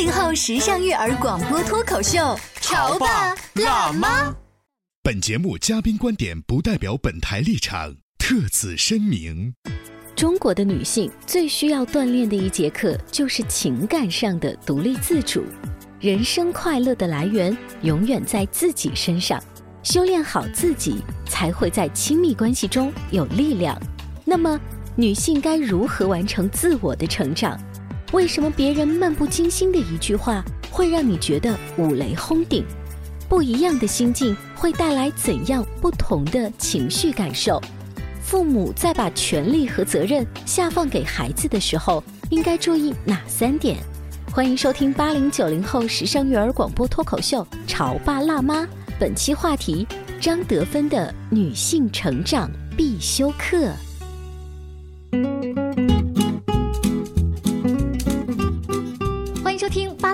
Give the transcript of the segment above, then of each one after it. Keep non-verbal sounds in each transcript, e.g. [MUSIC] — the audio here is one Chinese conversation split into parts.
八零后时尚育儿广播脱口秀，潮爸辣妈。本节目嘉宾观点不代表本台立场，特此声明。中国的女性最需要锻炼的一节课就是情感上的独立自主。人生快乐的来源永远在自己身上，修炼好自己，才会在亲密关系中有力量。那么，女性该如何完成自我的成长？为什么别人漫不经心的一句话会让你觉得五雷轰顶？不一样的心境会带来怎样不同的情绪感受？父母在把权利和责任下放给孩子的时候，应该注意哪三点？欢迎收听八零九零后时尚育儿广播脱口秀《潮爸辣妈》，本期话题：张德芬的女性成长必修课。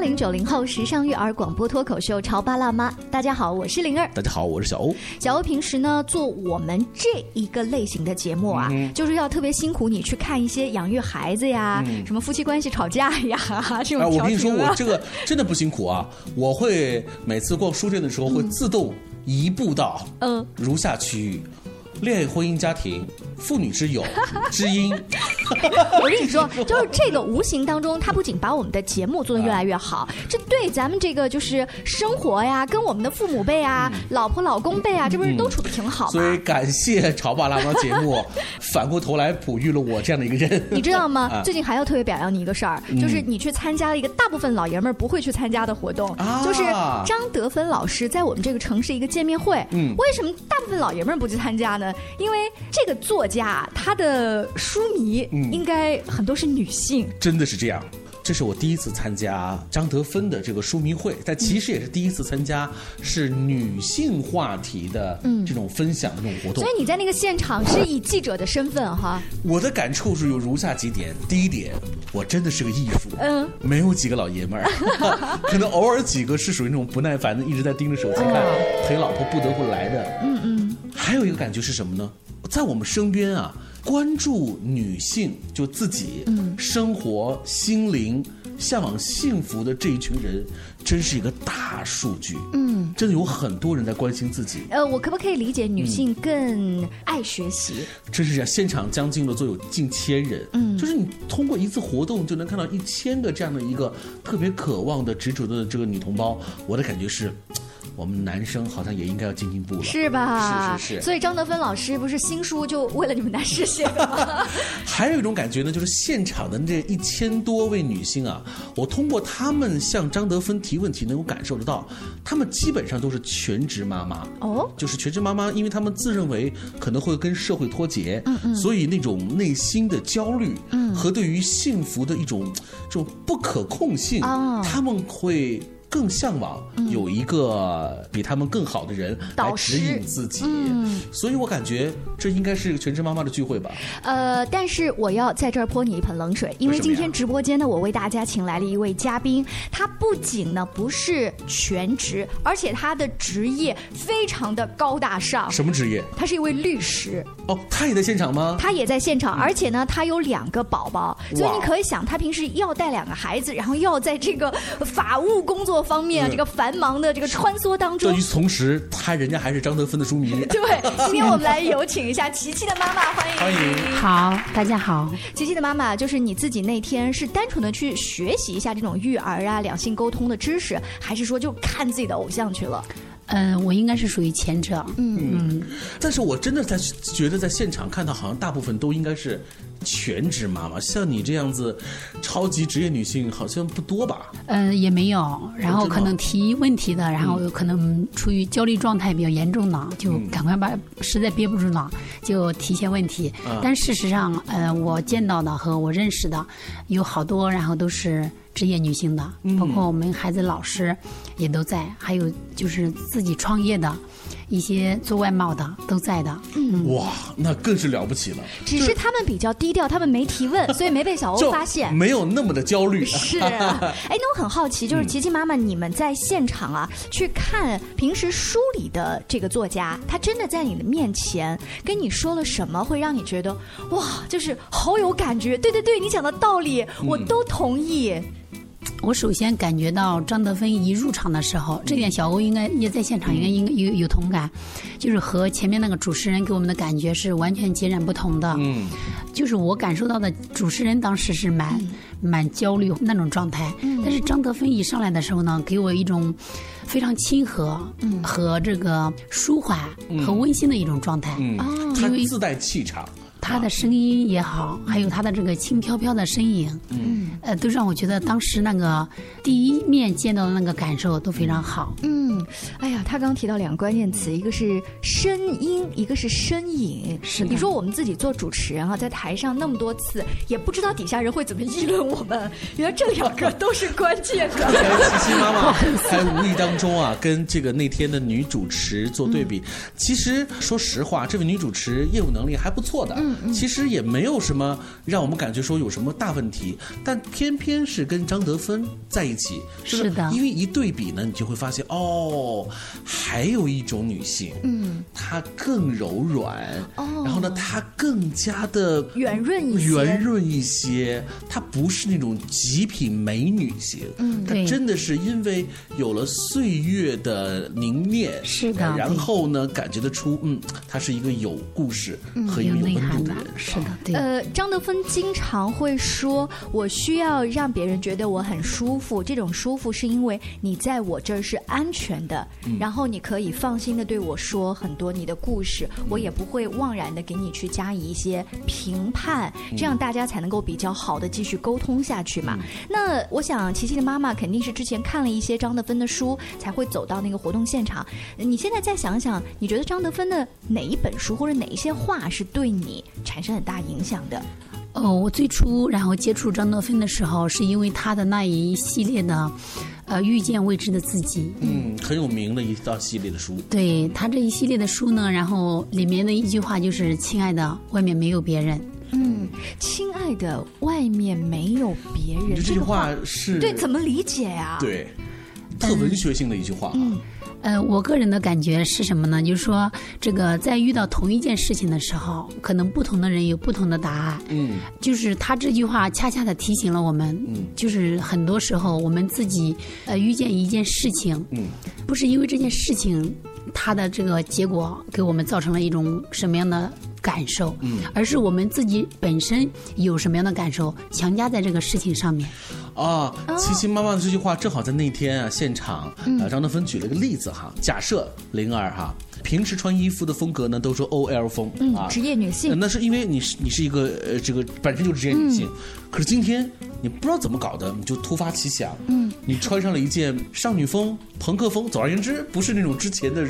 零九零后时尚育儿广播脱口秀《潮爸辣妈》。大家好，我是灵儿。大家好，我是小欧。小欧平时呢做我们这一个类型的节目啊，就是要特别辛苦你去看一些养育孩子呀，什么夫妻关系吵架呀 [LAUGHS] 这种。哎，我跟你说，我这个真的不辛苦啊！我会每次逛书店的时候会自动移步到嗯如下区域。恋爱、婚姻、家庭、妇女之友、[LAUGHS] 知音。[LAUGHS] 我跟你说，就是这个无形当中，它不仅把我们的节目做得越来越好，这对咱们这个就是生活呀，跟我们的父母辈啊、老婆老公辈啊，这不是都处的挺好吗？所以感谢《潮爸辣妈》节目，[LAUGHS] 反过头来哺育了我这样的一个人。你知道吗？最近还要特别表扬你一个事儿，就是你去参加了一个大部分老爷们儿不会去参加的活动，就是张德芬老师在我们这个城市一个见面会。嗯，为什么大部分老爷们儿不去参加呢？因为这个作家，他的书迷应该很多是女性，真的是这样。这是我第一次参加张德芬的这个书迷会，但其实也是第一次参加是女性话题的这种分享的这种活动。所以你在那个现场是以记者的身份哈。我的感触是有如下几点：第一点，我真的是个艺术，嗯，没有几个老爷们儿，[LAUGHS] 可能偶尔几个是属于那种不耐烦的，一直在盯着手机看，陪老婆不得不来的。嗯嗯。还有一个感觉是什么呢？在我们身边啊。关注女性就自己嗯生活、心灵向往幸福的这一群人，真是一个大数据。嗯，真的有很多人在关心自己。呃，我可不可以理解女性更爱学习？真是这样，现场将近了都有近千人。嗯，就是你通过一次活动就能看到一千个这样的一个特别渴望的、执着的这个女同胞。我的感觉是。我们男生好像也应该要进进步了，是吧？是是是。所以张德芬老师不是新书就为了你们男士写的吗？[LAUGHS] 还有一种感觉呢，就是现场的这一千多位女性啊，我通过她们向张德芬提问题，能够感受得到，她们基本上都是全职妈妈哦，就是全职妈妈，因为她们自认为可能会跟社会脱节，嗯嗯，所以那种内心的焦虑，嗯，和对于幸福的一种这种不可控性，哦，他们会。更向往有一个比他们更好的人来指引自己，所以我感觉这应该是个全职妈妈的聚会吧。呃，但是我要在这儿泼你一盆冷水，因为今天直播间呢，我为大家请来了一位嘉宾，他不仅呢不是全职，而且他的职业非常的高大上。什么职业？他是一位律师。哦，他也在现场吗？他也在现场，而且呢，他有两个宝宝，所以你可以想，他平时要带两个孩子，然后要在这个法务工作。方面，这个繁忙的这个穿梭当中，与此同时，他人家还是张德芬的书迷。[LAUGHS] 对，今天我们来有请一下琪琪的妈妈，欢迎欢迎，好，大家好。琪琪的妈妈，就是你自己那天是单纯的去学习一下这种育儿啊、两性沟通的知识，还是说就看自己的偶像去了？嗯，我应该是属于前者。嗯嗯，但是我真的在觉得在现场看到，好像大部分都应该是全职妈妈。像你这样子超级职业女性，好像不多吧？嗯，也没有。然后可能提问题的，然后有可能处于焦虑状态比较严重的，就赶快把实在憋不住了，就提些问题。但事实上，呃，我见到的和我认识的有好多，然后都是。职业女性的，包括我们孩子老师也都在，还有就是自己创业的一些做外贸的都在的。哇，那更是了不起了。只是他们比较低调，他们没提问，[LAUGHS] 所以没被小欧发现，没有那么的焦虑。是，[LAUGHS] 哎，那我很好奇，就是琪琪妈妈，你们在现场啊，去看平时书里的这个作家，他真的在你的面前跟你说了什么，会让你觉得哇，就是好有感觉。对对对，你讲的道理我都同意。我首先感觉到张德芬一入场的时候，这点小欧应该也在现场，应该应该有有同感，就是和前面那个主持人给我们的感觉是完全截然不同的。嗯，就是我感受到的主持人当时是蛮蛮焦虑那种状态，但是张德芬一上来的时候呢，给我一种非常亲和和这个舒缓和温馨的一种状态。嗯，他自带气场。他的声音也好，还有他的这个轻飘飘的身影，嗯，呃，都让我觉得当时那个第一面见到的那个感受都非常好。嗯，哎呀，他刚提到两个关键词，一个是声音，一个是身影。是的。你说我们自己做主持人啊，在台上那么多次，也不知道底下人会怎么议论我们。原来这两个都是关键的。[LAUGHS] 琪琪妈妈还无意当中啊，跟这个那天的女主持做对比。其实说实话，这位女主持业务能力还不错的。嗯。其实也没有什么让我们感觉说有什么大问题，但偏偏是跟张德芬在一起，是的，因为一对比呢，你就会发现哦，还有一种女性，嗯，她更柔软，哦，然后呢，她更加的圆润一些，圆润一些，她不是那种极品美女型，嗯，她真的是因为有了岁月的凝练，是的，然后呢，感觉得出，嗯，她是一个有故事和一个有温度。是的，对。呃，张德芬经常会说：“我需要让别人觉得我很舒服，这种舒服是因为你在我这儿是安全的，然后你可以放心的对我说很多你的故事，我也不会妄然的给你去加以一些评判，这样大家才能够比较好的继续沟通下去嘛。”那我想，琪琪的妈妈肯定是之前看了一些张德芬的书，才会走到那个活动现场。你现在再想想，你觉得张德芬的哪一本书或者哪一些话是对你？产生很大影响的。哦，我最初然后接触张德芬的时候，是因为他的那一系列的，呃，遇见未知的自己。嗯，很有名的一道系列的书。对他这一系列的书呢，然后里面的一句话就是“亲爱的，外面没有别人。”嗯，亲爱的，外面没有别人。这句话是对怎么理解呀？对，特文学性的一句话。嗯。呃，我个人的感觉是什么呢？就是说，这个在遇到同一件事情的时候，可能不同的人有不同的答案。嗯，就是他这句话恰恰的提醒了我们，嗯，就是很多时候我们自己呃遇见一件事情，嗯，不是因为这件事情它的这个结果给我们造成了一种什么样的。感受，嗯，而是我们自己本身有什么样的感受，强加在这个事情上面。啊，琪琪妈妈的这句话正好在那天啊，现场啊，张德芬举了个例子哈，假设灵儿哈。平时穿衣服的风格呢，都说 O L 风啊，职业女性。那是因为你是你是一个呃，这个本身就是职业女性。可是今天你不知道怎么搞的，你就突发奇想，嗯，你穿上了一件少女风、朋克风，总而言之，不是那种之前的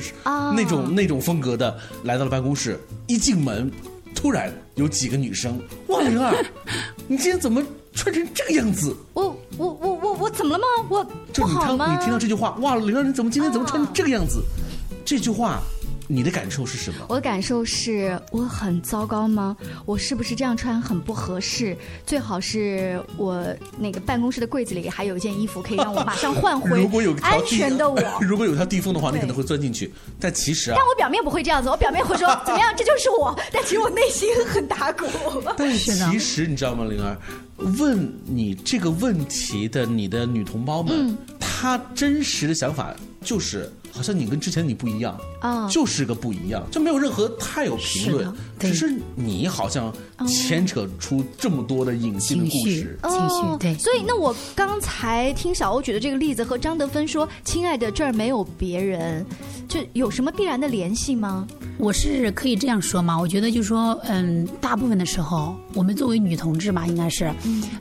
那种那种风格的，来到了办公室，一进门，突然有几个女生，哇，灵儿，[LAUGHS] 你今天怎么穿成这个样子？我我我我我怎么了吗？我不好吗？你听到这句话，哇，灵儿，你怎么今天怎么穿成这个样子？这句话。你的感受是什么？我的感受是我很糟糕吗？我是不是这样穿很不合适？最好是我那个办公室的柜子里还有一件衣服，可以让我马上换回 [LAUGHS] 如果有安全的我。[LAUGHS] 如果有条地缝的话，你可能会钻进去。但其实啊，但我表面不会这样子，我表面会说怎么样，这就是我。[LAUGHS] 但其实我内心很打鼓。但是其实你知道吗，灵儿？问你这个问题的你的女同胞们，她真实的想法。就是好像你跟之前你不一样啊，就是个不一样，就没有任何太有评论，只是你好像牵扯出这么多的隐性的故事，情绪对。所以那我刚才听小欧举的这个例子和张德芬说：“亲爱的，这儿没有别人。”就有什么必然的联系吗？我是可以这样说嘛？我觉得就是说，嗯，大部分的时候，我们作为女同志嘛，应该是，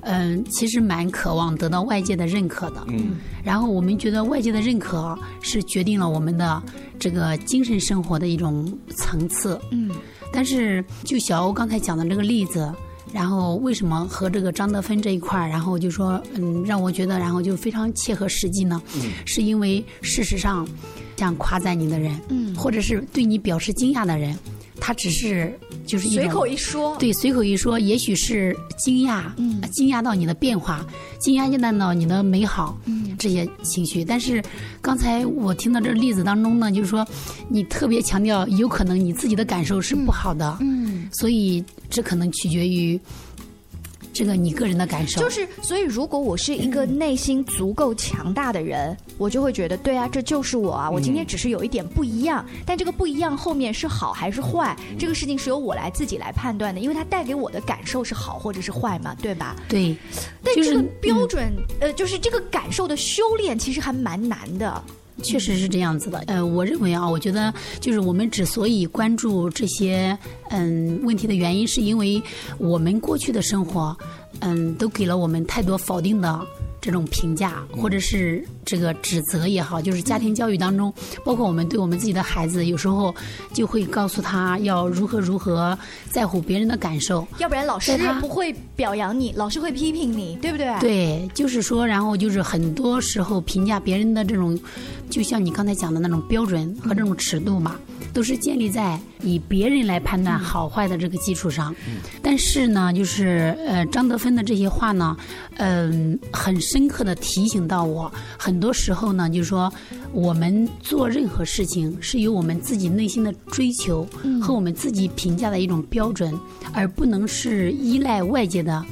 嗯，其实蛮渴望得到外界的认可的。嗯。然后我们觉得外界的认可是决定了我们的这个精神生活的一种层次。嗯。但是就小欧刚才讲的这个例子，然后为什么和这个张德芬这一块儿，然后就说，嗯，让我觉得，然后就非常切合实际呢？嗯。是因为事实上。像夸赞你的人，嗯，或者是对你表示惊讶的人，他只是就是随口一说，对，随口一说，也许是惊讶，嗯，惊讶到你的变化，惊讶到你的美好，嗯，这些情绪。但是刚才我听到这例子当中呢，就是说你特别强调，有可能你自己的感受是不好的，嗯，所以这可能取决于。这个你个人的感受就是，所以如果我是一个内心足够强大的人，我就会觉得，对啊，这就是我啊！我今天只是有一点不一样，但这个不一样后面是好还是坏，这个事情是由我来自己来判断的，因为它带给我的感受是好或者是坏嘛，对吧？对。但这个标准，呃，就是这个感受的修炼，其实还蛮难的。确实是这样子的，呃，我认为啊，我觉得就是我们之所以关注这些嗯问题的原因，是因为我们过去的生活，嗯，都给了我们太多否定的。这种评价或者是这个指责也好，就是家庭教育当中，包括我们对我们自己的孩子，有时候就会告诉他要如何如何在乎别人的感受，要不然老师不会表扬你，老师会批评你，对不对？对，就是说，然后就是很多时候评价别人的这种，就像你刚才讲的那种标准和这种尺度嘛。都是建立在以别人来判断好坏的这个基础上，但是呢，就是呃张德芬的这些话呢，嗯，很深刻的提醒到我，很多时候呢，就是说我们做任何事情是由我们自己内心的追求和我们自己评价的一种标准，而不能是依赖外界的。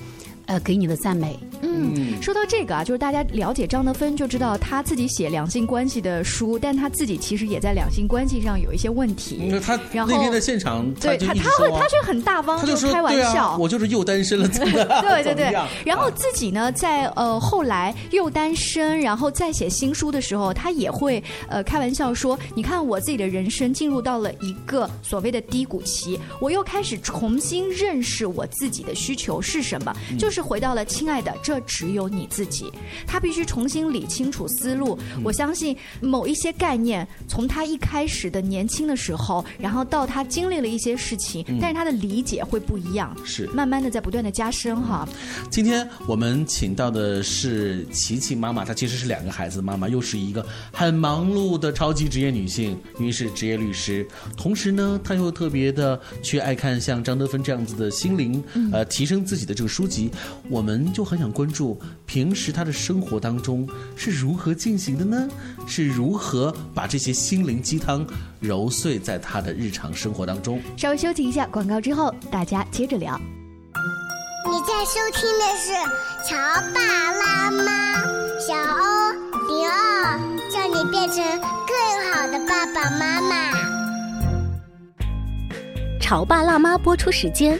呃，给你的赞美。嗯，说到这个啊，就是大家了解张德芬就知道他自己写两性关系的书，但他自己其实也在两性关系上有一些问题。他那天在现场，对他他会他却很大方，就开玩笑，我就是又单身了，[LAUGHS] 对对对。[LAUGHS] 然后自己呢，在呃后来又单身，然后再写新书的时候，他也会呃开玩笑说：“你看我自己的人生进入到了一个所谓的低谷期，我又开始重新认识我自己的需求是什么。”就。是回到了亲爱的，这只有你自己。他必须重新理清楚思路。我相信某一些概念，从他一开始的年轻的时候，然后到他经历了一些事情，但是他的理解会不一样。是慢慢的在不断的加深哈。今天我们请到的是琪琪妈妈，她其实是两个孩子的妈妈，又是一个很忙碌的超级职业女性，因为是职业律师。同时呢，她又特别的去爱看像张德芬这样子的心灵，呃，提升自己的这个书籍。我们就很想关注平时他的生活当中是如何进行的呢？是如何把这些心灵鸡汤揉碎在他的日常生活当中？稍微休息一下广告之后，大家接着聊。你在收听的是《潮爸辣妈》，小欧零二，叫你变成更好的爸爸妈妈。《潮爸辣妈》播出时间。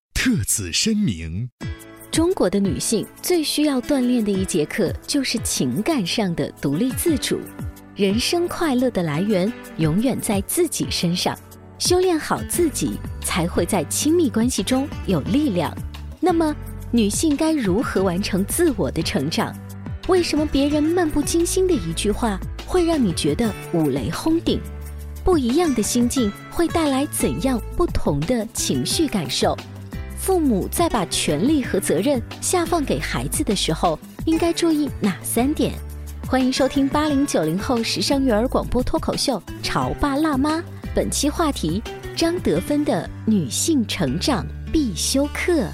特此声明：中国的女性最需要锻炼的一节课，就是情感上的独立自主。人生快乐的来源永远在自己身上，修炼好自己，才会在亲密关系中有力量。那么，女性该如何完成自我的成长？为什么别人漫不经心的一句话会让你觉得五雷轰顶？不一样的心境会带来怎样不同的情绪感受？父母在把权利和责任下放给孩子的时候，应该注意哪三点？欢迎收听八零九零后时尚育儿广播脱口秀《潮爸辣妈》，本期话题：张德芬的女性成长必修课。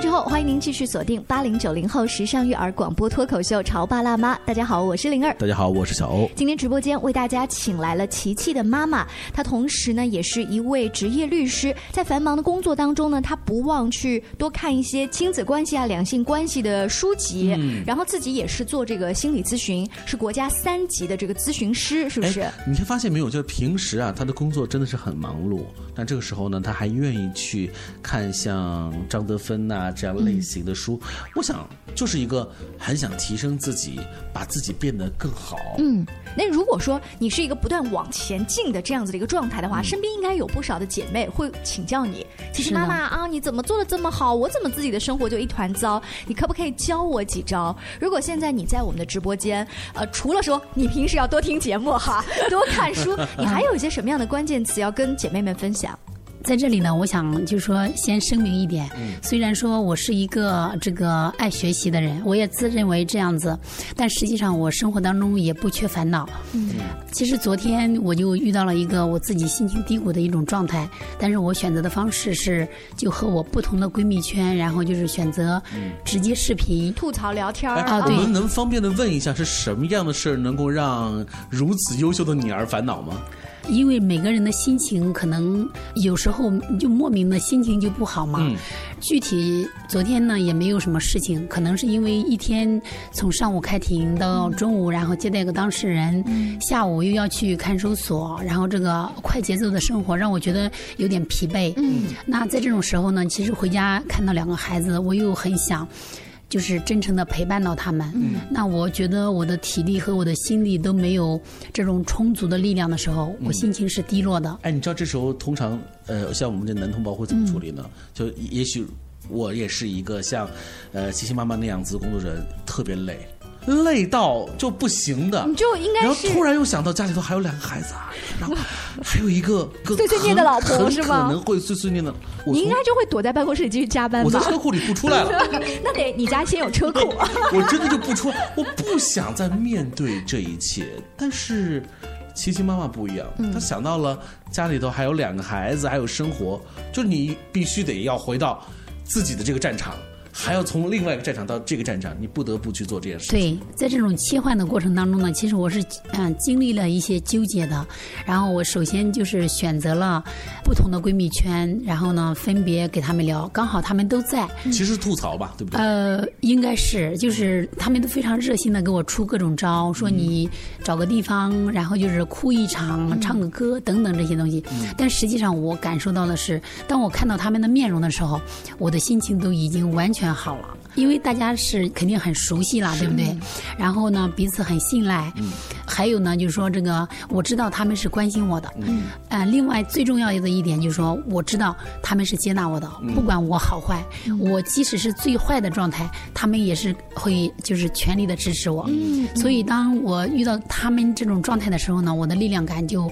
之后，欢迎您继续锁定八零九零后时尚育儿广播脱口秀《潮爸辣妈》。大家好，我是灵儿。大家好，我是小欧。今天直播间为大家请来了琪琪的妈妈，她同时呢也是一位职业律师。在繁忙的工作当中呢，她不忘去多看一些亲子关系啊、两性关系的书籍。嗯。然后自己也是做这个心理咨询，是国家三级的这个咨询师，是不是？你发现没有？就是平时啊，她的工作真的是很忙碌，但这个时候呢，她还愿意去看像张德芬呐。这样类型的书，我想就是一个很想提升自己，把自己变得更好。嗯，那如果说你是一个不断往前进的这样子的一个状态的话，身边应该有不少的姐妹会请教你，其实妈妈啊，你怎么做的这么好？我怎么自己的生活就一团糟？你可不可以教我几招？如果现在你在我们的直播间，呃，除了说你平时要多听节目哈，[LAUGHS] 多看书，你还有一些什么样的关键词要跟姐妹们分享？在这里呢，我想就是说，先声明一点，虽然说我是一个这个爱学习的人，我也自认为这样子，但实际上我生活当中也不缺烦恼。嗯，其实昨天我就遇到了一个我自己心情低谷的一种状态，但是我选择的方式是就和我不同的闺蜜圈，然后就是选择直接视频吐槽聊天儿啊。我们能方便的问一下，是什么样的事儿能够让如此优秀的你而烦恼吗？因为每个人的心情可能有时候就莫名的心情就不好嘛。具体昨天呢也没有什么事情，可能是因为一天从上午开庭到中午，然后接待个当事人，下午又要去看守所，然后这个快节奏的生活让我觉得有点疲惫。那在这种时候呢，其实回家看到两个孩子，我又很想。就是真诚的陪伴到他们，那我觉得我的体力和我的心力都没有这种充足的力量的时候，我心情是低落的。哎，你知道这时候通常呃，像我们这男同胞会怎么处理呢？就也许我也是一个像呃琪琪妈妈那样子的工作人，特别累。累到就不行的，你就应该是。然后突然又想到家里头还有两个孩子啊，然后 [LAUGHS] 还有一个碎碎念的老婆是吗？可能会碎碎念的。你应该就会躲在办公室里继续加班吧？我在车库里不出来了。[LAUGHS] 那得你家先有车库。[LAUGHS] 我真的就不出，我不想再面对这一切。但是琪琪妈妈不一样，她想到了家里头还有两个孩子，还有生活，就是你必须得要回到自己的这个战场。还要从另外一个战场到这个战场，你不得不去做这件事。对，在这种切换的过程当中呢，其实我是嗯经历了一些纠结的。然后我首先就是选择了不同的闺蜜圈，然后呢分别给他们聊，刚好他们都在。其实吐槽吧，对不对？呃，应该是，就是他们都非常热心的给我出各种招，说你找个地方，然后就是哭一场，唱个歌等等这些东西。但实际上我感受到的是，当我看到他们的面容的时候，我的心情都已经完全。好了，因为大家是肯定很熟悉了，对不对？然后呢，彼此很信赖。嗯。还有呢，就是说这个，我知道他们是关心我的。嗯。呃，另外最重要的一点就是说，我知道他们是接纳我的，不管我好坏，我即使是最坏的状态，他们也是会就是全力的支持我。嗯。所以当我遇到他们这种状态的时候呢，我的力量感就。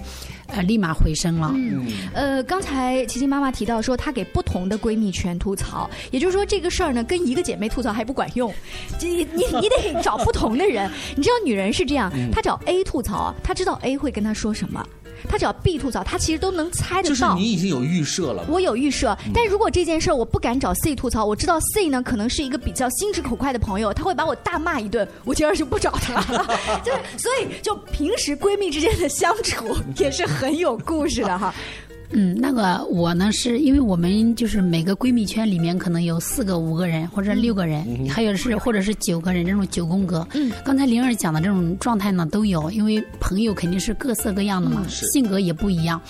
呃，立马回升了。嗯，呃，刚才琪琪妈妈提到说，她给不同的闺蜜圈吐槽，也就是说，这个事儿呢，跟一个姐妹吐槽还不管用，你你你得找不同的人。你知道，女人是这样，她找 A 吐槽，她知道 A 会跟她说什么。他只要 B 吐槽，他其实都能猜得到。就是你已经有预设了。我有预设，但如果这件事儿我不敢找 C 吐槽，我知道 C 呢可能是一个比较心直口快的朋友，他会把我大骂一顿，我今儿就不找他了。[LAUGHS] 就是，所以就平时闺蜜之间的相处也是很有故事的哈。嗯，那个我呢，是因为我们就是每个闺蜜圈里面可能有四个、五个人或者六个人，还有是或者是九个人这种九宫格。嗯，刚才灵儿讲的这种状态呢都有，因为朋友肯定是各色各样的嘛，性格也不一样。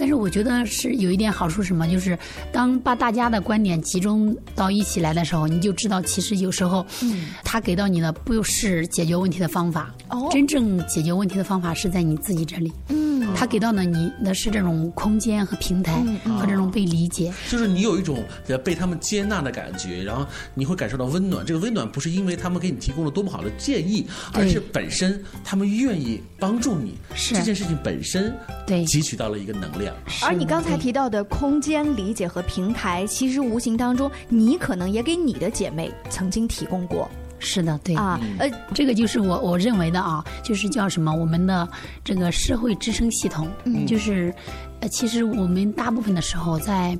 但是我觉得是有一点好处，什么就是当把大家的观点集中到一起来的时候，你就知道其实有时候，嗯。他给到你的不是解决问题的方法，哦。真正解决问题的方法是在你自己这里。嗯，他给到的你的是这种空间和平台和这种被理解，就是你有一种被他们接纳的感觉，然后你会感受到温暖。这个温暖不是因为他们给你提供了多么好的建议，而是本身他们愿意帮助你，这件事情本身对。汲取到了一个能量。而你刚才提到的空间理解和平台，其实无形当中你可能也给你的姐妹曾经提供过。是的，对啊，呃，这个就是我我认为的啊，就是叫什么？我们的这个社会支撑系统，嗯就是，呃，其实我们大部分的时候在，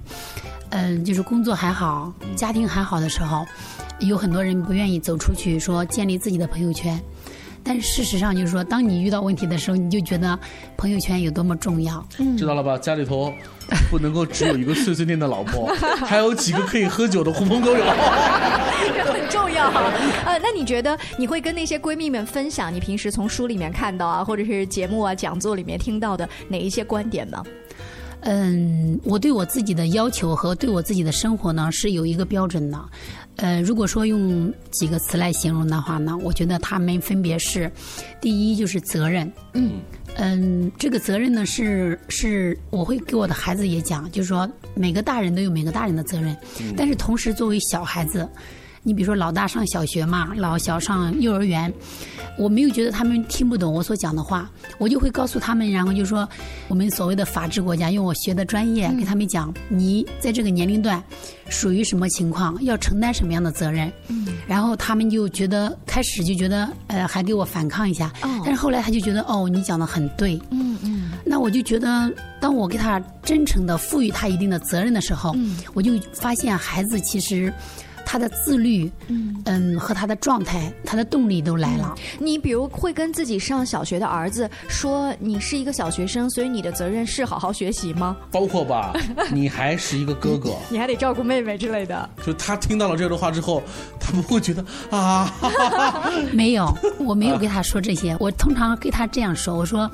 嗯，就是工作还好，家庭还好的时候，有很多人不愿意走出去，说建立自己的朋友圈。但是事实上，就是说，当你遇到问题的时候，你就觉得朋友圈有多么重要。知道了吧？家里头不能够只有一个碎碎念的老婆，[LAUGHS] 还有几个可以喝酒的狐朋狗友。这很重要。呃，那你觉得你会跟那些闺蜜们分享你平时从书里面看到啊，或者是节目啊、讲座里面听到的哪一些观点吗？嗯，我对我自己的要求和对我自己的生活呢是有一个标准的。呃，如果说用几个词来形容的话呢，我觉得他们分别是：第一就是责任。嗯嗯，这个责任呢是是我会给我的孩子也讲，就是说每个大人都有每个大人的责任，但是同时作为小孩子。你比如说，老大上小学嘛，老小上幼儿园，我没有觉得他们听不懂我所讲的话，我就会告诉他们，然后就说，我们所谓的法治国家，用我学的专业给他们讲，你在这个年龄段属于什么情况，要承担什么样的责任。嗯，然后他们就觉得开始就觉得，呃，还给我反抗一下，但是后来他就觉得，哦，你讲的很对。嗯嗯，那我就觉得，当我给他真诚的赋予他一定的责任的时候，我就发现孩子其实。他的自律，嗯嗯，和他的状态，他的动力都来了。你比如会跟自己上小学的儿子说：“你是一个小学生，所以你的责任是好好学习吗？” [LAUGHS] 包括吧，你还是一个哥哥，[LAUGHS] 你还得照顾妹妹之类的。[LAUGHS] 就他听到了这样的话之后，他不会觉得啊？没有，我没有跟他说这些。我通常跟他这样说：“我说。”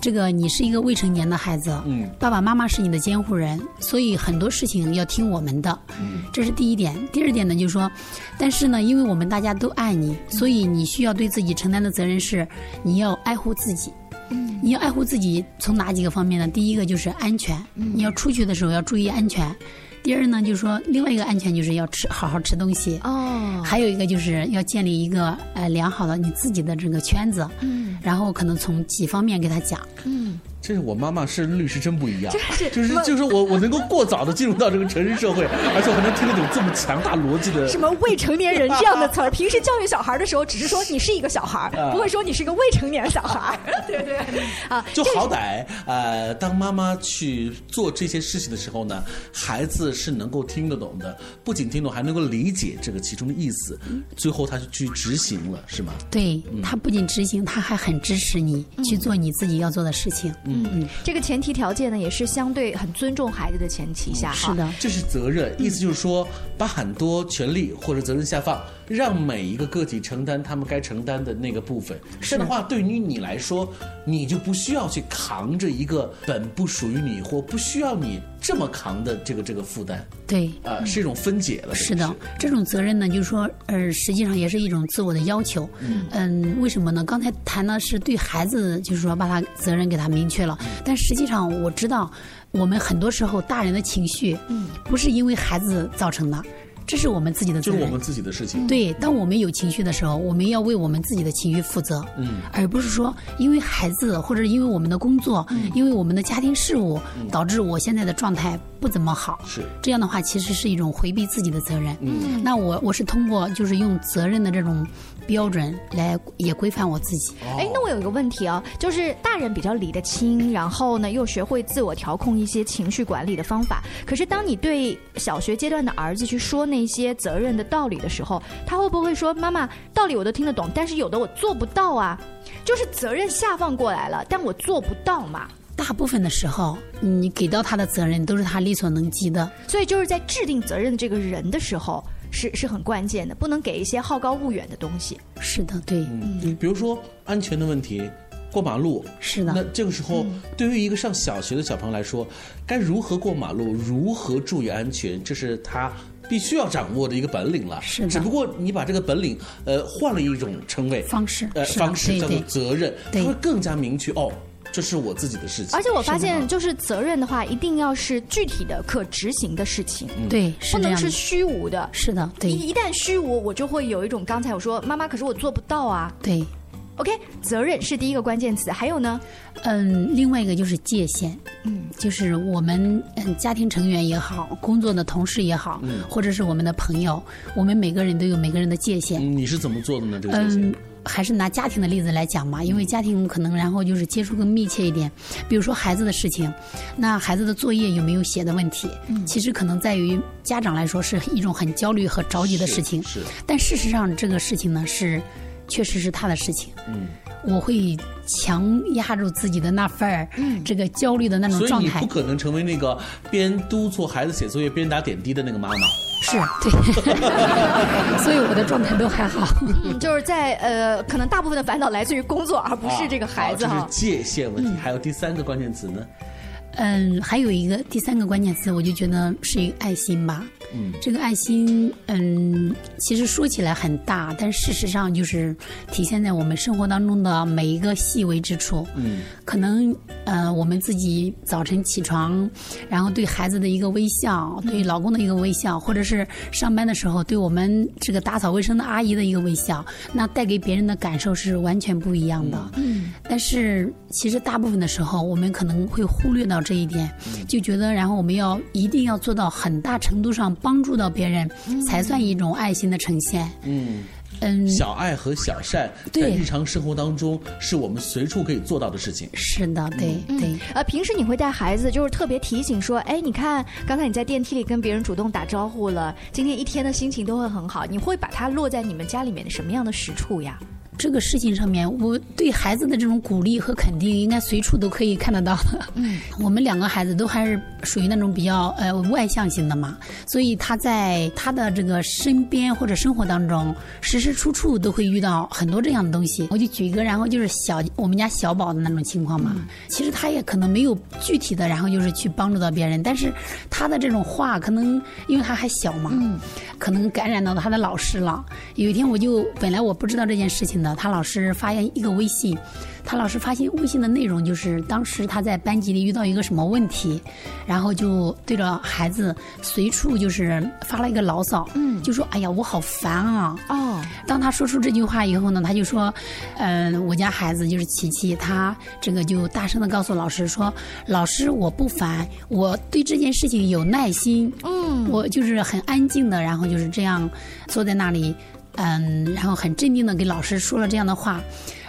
这个你是一个未成年的孩子，嗯，爸爸妈妈是你的监护人，所以很多事情要听我们的，嗯，这是第一点。第二点呢，就是说，但是呢，因为我们大家都爱你，所以你需要对自己承担的责任是，你要爱护自己，嗯，你要爱护自己，从哪几个方面呢？第一个就是安全，你要出去的时候要注意安全。第二呢，就是说，另外一个安全就是要吃好好吃东西哦。还有一个就是要建立一个呃良好的你自己的这个圈子，嗯，然后可能从几方面给他讲，嗯。这是我妈妈是律师真不一样，就是就是我我能够过早的进入到这个成人社会，[LAUGHS] 而且我还能听得懂这么强大逻辑的什么未成年人这样的词儿。[LAUGHS] 平时教育小孩的时候，只是说你是一个小孩，不会说你是一个未成年小孩。[LAUGHS] 对对啊，就好歹呃，当妈妈去做这些事情的时候呢，孩子是能够听得懂的，不仅听懂，还能够理解这个其中的意思。最后他就去执行了，是吗？对他不仅执行，他还很支持你去做你自己要做的事情。嗯。嗯，这个前提条件呢，也是相对很尊重孩子的前提下哈，是的，这是责任，意思就是说，把很多权利或者责任下放。让每一个个体承担他们该承担的那个部分，这样的话，对于你来说，你就不需要去扛着一个本不属于你或不需要你这么扛的这个这个负担。对，啊，是一种分解了。是的，这种责任呢，就是说，呃，实际上也是一种自我的要求。嗯，嗯，为什么呢？刚才谈的是对孩子，就是说把他责任给他明确了，但实际上我知道，我们很多时候大人的情绪，嗯，不是因为孩子造成的。这是我们自己的责任，就是我们自己的事情。对，当我们有情绪的时候，我们要为我们自己的情绪负责，嗯，而不是说因为孩子或者因为我们的工作，因为我们的家庭事务导致我现在的状态不怎么好。是这样的话，其实是一种回避自己的责任。嗯，那我我是通过就是用责任的这种。标准来也规范我自己。哎，那我有一个问题啊，就是大人比较理得清，然后呢又学会自我调控一些情绪管理的方法。可是当你对小学阶段的儿子去说那些责任的道理的时候，他会不会说：“妈妈，道理我都听得懂，但是有的我做不到啊？”就是责任下放过来了，但我做不到嘛。大部分的时候，你给到他的责任都是他力所能及的。所以就是在制定责任的这个人的时候。是是很关键的，不能给一些好高骛远的东西。是的，对，嗯，比如说安全的问题，过马路。是的。那这个时候，对于一个上小学的小朋友来说，该如何过马路，如何注意安全，这是他必须要掌握的一个本领了。是的。只不过你把这个本领，呃，换了一种称谓方式，呃，方式叫做责任，他会更加明确哦。这是我自己的事情。而且我发现，就是责任的话，一定要是具体的、可执行的事情，对，不能是虚无的。是的，对。一一旦虚无，我就会有一种刚才我说妈妈，可是我做不到啊。对。OK，责任是第一个关键词，还有呢？嗯，另外一个就是界限。嗯，就是我们嗯家庭成员也好，工作的同事也好，嗯，或者是我们的朋友，我们每个人都有每个人的界限。你是怎么做的呢？这个界限？还是拿家庭的例子来讲嘛，因为家庭可能然后就是接触更密切一点。比如说孩子的事情，那孩子的作业有没有写的问题？嗯，其实可能在于家长来说是一种很焦虑和着急的事情。是，但事实上这个事情呢是。确实是他的事情，嗯，我会强压住自己的那份儿，嗯，这个焦虑的那种状态。所以你不可能成为那个边督促孩子写作业边打点滴的那个妈妈。是对，[LAUGHS] 所以我的状态都还好。嗯，就是在呃，可能大部分的烦恼来自于工作，而不是这个孩子哈。这是界限问题。还有第三个关键词呢？嗯，还有一个第三个关键词，我就觉得是一个爱心吧。嗯，这个爱心，嗯，其实说起来很大，但事实上就是体现在我们生活当中的每一个细微之处。嗯，可能呃，我们自己早晨起床，然后对孩子的一个微笑，对老公的一个微笑，或者是上班的时候对我们这个打扫卫生的阿姨的一个微笑，那带给别人的感受是完全不一样的。嗯，但是其实大部分的时候，我们可能会忽略到这一点，就觉得然后我们要一定要做到很大程度上。帮助到别人，才算一种爱心的呈现。嗯嗯，小爱和小善在日常生活当中，是我们随处可以做到的事情。是的，对对。呃，平时你会带孩子，就是特别提醒说，哎，你看，刚才你在电梯里跟别人主动打招呼了，今天一天的心情都会很好。你会把它落在你们家里面的什么样的实处呀？这个事情上面，我对孩子的这种鼓励和肯定，应该随处都可以看得到的。嗯，[LAUGHS] 我们两个孩子都还是属于那种比较呃外向型的嘛，所以他在他的这个身边或者生活当中，时时处处都会遇到很多这样的东西。我就举一个，然后就是小我们家小宝的那种情况嘛。其实他也可能没有具体的，然后就是去帮助到别人，但是他的这种话，可能因为他还小嘛，嗯可能感染到他的老师了。有一天，我就本来我不知道这件事情的。他老师发现一个微信，他老师发现微信的内容就是当时他在班级里遇到一个什么问题，然后就对着孩子随处就是发了一个牢骚，嗯，就说哎呀我好烦啊。哦，当他说出这句话以后呢，他就说，嗯，我家孩子就是琪琪，他这个就大声的告诉老师说，老师我不烦，我对这件事情有耐心，嗯，我就是很安静的，然后就是这样坐在那里。嗯，然后很镇定的给老师说了这样的话，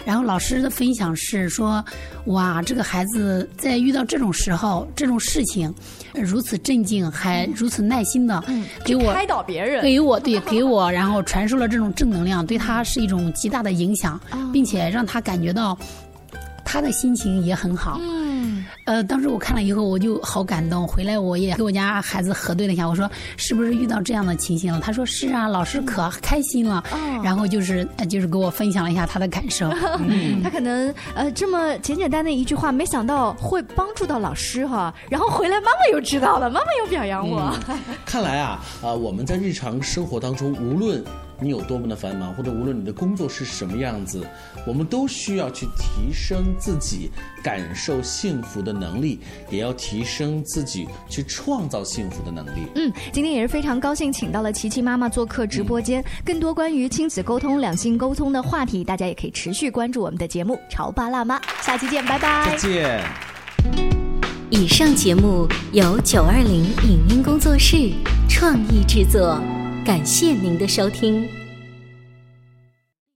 然后老师的分享是说，哇，这个孩子在遇到这种时候、这种事情，如此镇静，还如此耐心的给我开导别人，给我对 [LAUGHS] 给我，然后传输了这种正能量，对他是一种极大的影响，并且让他感觉到他的心情也很好。嗯呃，当时我看了以后，我就好感动。回来我也给我家孩子核对了一下，我说是不是遇到这样的情形了？他说是啊，老师可开心了。然后就是就是给我分享了一下他的感受。[LAUGHS] 他可能呃这么简简单单一句话，没想到会帮助到老师哈。然后回来妈妈又知道了，妈妈又表扬我。看来啊啊，我们在日常生活当中，无论。你有多么的繁忙，或者无论你的工作是什么样子，我们都需要去提升自己感受幸福的能力，也要提升自己去创造幸福的能力。嗯，今天也是非常高兴，请到了琪琪妈妈做客直播间。更多关于亲子沟通、两性沟通的话题，大家也可以持续关注我们的节目《潮爸辣妈》。下期见，拜拜。再见。以上节目由九二零影音工作室创意制作。感谢您的收听。